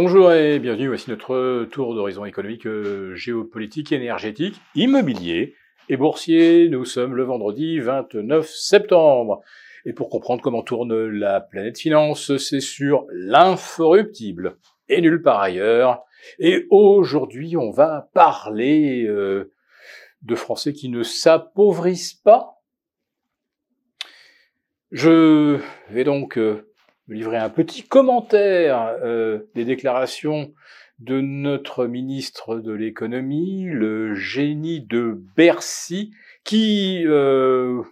Bonjour et bienvenue, voici notre tour d'horizon économique, euh, géopolitique, énergétique, immobilier et boursier. Nous sommes le vendredi 29 septembre. Et pour comprendre comment tourne la planète finance, c'est sur l'inforruptible et nulle part ailleurs. Et aujourd'hui, on va parler euh, de Français qui ne s'appauvrissent pas. Je vais donc euh, livrer un petit commentaire euh, des déclarations de notre ministre de l'économie, le génie de Bercy, qui euh,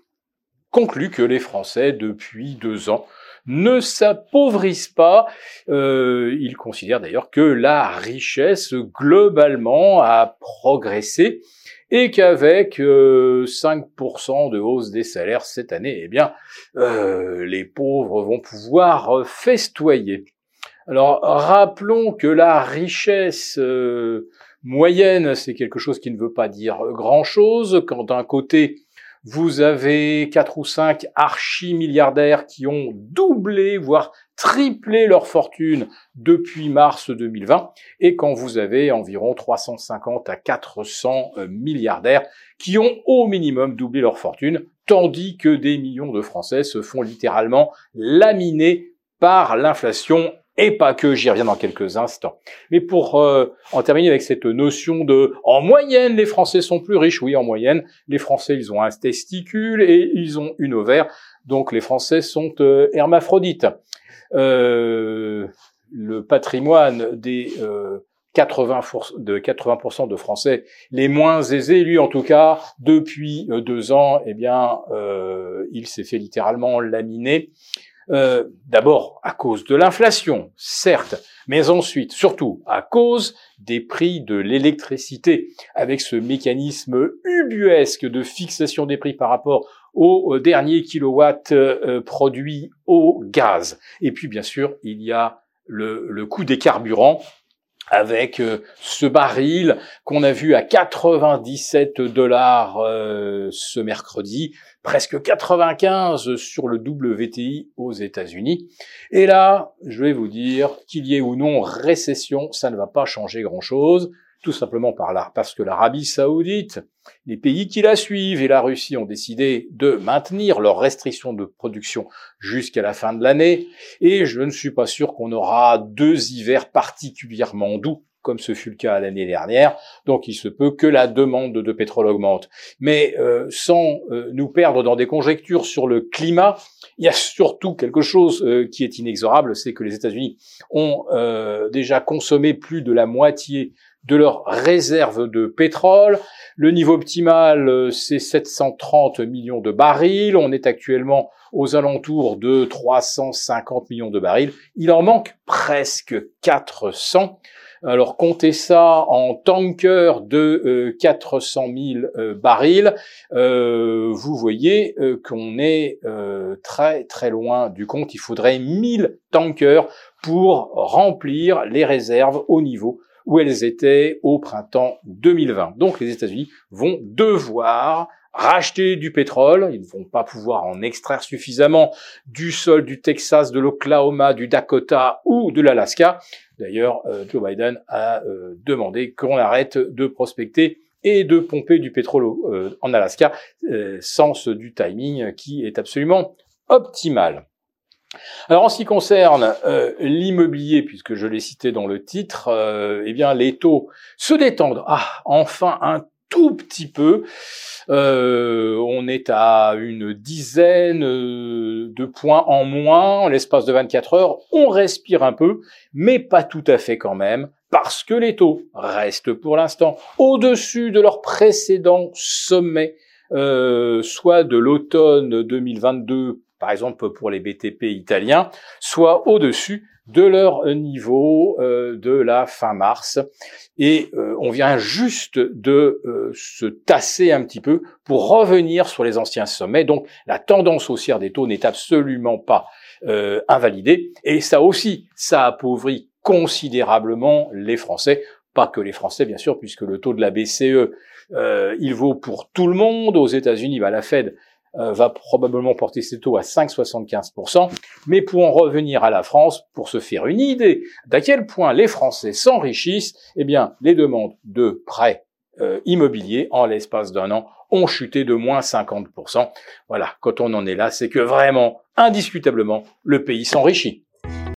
conclut que les Français, depuis deux ans, ne s'appauvrissent pas. Euh, il considère d'ailleurs que la richesse globalement a progressé et qu'avec 5% euh, de hausse des salaires cette année, eh bien, euh, les pauvres vont pouvoir festoyer. Alors, rappelons que la richesse euh, moyenne, c'est quelque chose qui ne veut pas dire grand-chose. Quand d'un côté, vous avez quatre ou cinq archi-milliardaires qui ont doublé, voire triplé leur fortune depuis mars 2020, et quand vous avez environ 350 à 400 euh, milliardaires qui ont au minimum doublé leur fortune, tandis que des millions de Français se font littéralement laminer par l'inflation et pas que, j'y reviens dans quelques instants. Mais pour euh, en terminer avec cette notion de en moyenne les Français sont plus riches, oui en moyenne, les Français ils ont un testicule et ils ont une ovaire, donc les Français sont euh, hermaphrodites. Euh, le patrimoine des 80%, de 80% de Français les moins aisés, lui en tout cas, depuis deux ans, eh bien, il s'est fait littéralement laminer. Euh, d'abord à cause de l'inflation, certes, mais ensuite, surtout, à cause des prix de l'électricité, avec ce mécanisme ubuesque de fixation des prix par rapport au dernier kilowatt euh, produit au gaz. Et puis, bien sûr, il y a le, coût des carburants avec euh, ce baril qu'on a vu à 97 dollars euh, ce mercredi, presque 95 sur le WTI aux États-Unis. Et là, je vais vous dire qu'il y ait ou non récession, ça ne va pas changer grand-chose tout simplement par là, parce que l'Arabie saoudite, les pays qui la suivent et la Russie ont décidé de maintenir leurs restrictions de production jusqu'à la fin de l'année, et je ne suis pas sûr qu'on aura deux hivers particulièrement doux comme ce fut le cas l'année dernière. Donc il se peut que la demande de pétrole augmente. Mais euh, sans euh, nous perdre dans des conjectures sur le climat, il y a surtout quelque chose euh, qui est inexorable, c'est que les États-Unis ont déjà consommé plus de la moitié de leurs réserves de pétrole. Le niveau optimal, euh, c'est 730 millions de barils. On est actuellement aux alentours de 350 millions de barils. Il en manque presque 400. Alors comptez ça en tanker de 400 000 euh, barils, euh, vous voyez qu'on est très très loin du compte. Il faudrait 1000 tankers pour remplir les réserves au niveau où elles étaient au printemps 2020. Donc les États-Unis vont devoir racheter du pétrole, ils ne vont pas pouvoir en extraire suffisamment du sol du Texas, de l'Oklahoma, du Dakota ou de l'Alaska. D'ailleurs, euh, Joe Biden a euh, demandé qu'on arrête de prospecter et de pomper du pétrole euh, en Alaska, sens du timing qui est absolument optimal. Alors en ce qui concerne euh, l'immobilier, puisque je l'ai cité dans le titre, euh, eh bien les taux se détendent. Ah, enfin un tout petit peu. Euh, on est à une dizaine de points en moins en l'espace de 24 heures. On respire un peu, mais pas tout à fait quand même, parce que les taux restent pour l'instant au-dessus de leur précédent sommet, soit de l'automne 2022 par exemple pour les BTP italiens, soit au-dessus de leur niveau euh, de la fin mars. Et euh, on vient juste de euh, se tasser un petit peu pour revenir sur les anciens sommets. Donc la tendance haussière des taux n'est absolument pas invalidée. Et ça aussi, ça appauvrit considérablement les Français. Pas que les Français, bien sûr, puisque le taux de la BCE, il vaut pour tout le monde. Aux États-Unis, bah, la Fed euh, va probablement porter ses taux à 5,75%. Mais pour en revenir à la France, pour se faire une idée d'à quel point les Français s'enrichissent, eh bien, les demandes de prêts euh, immobiliers en l'espace d'un an ont chuté de moins 50%. Voilà, quand on en est là, c'est que vraiment, indiscutablement, le pays s'enrichit.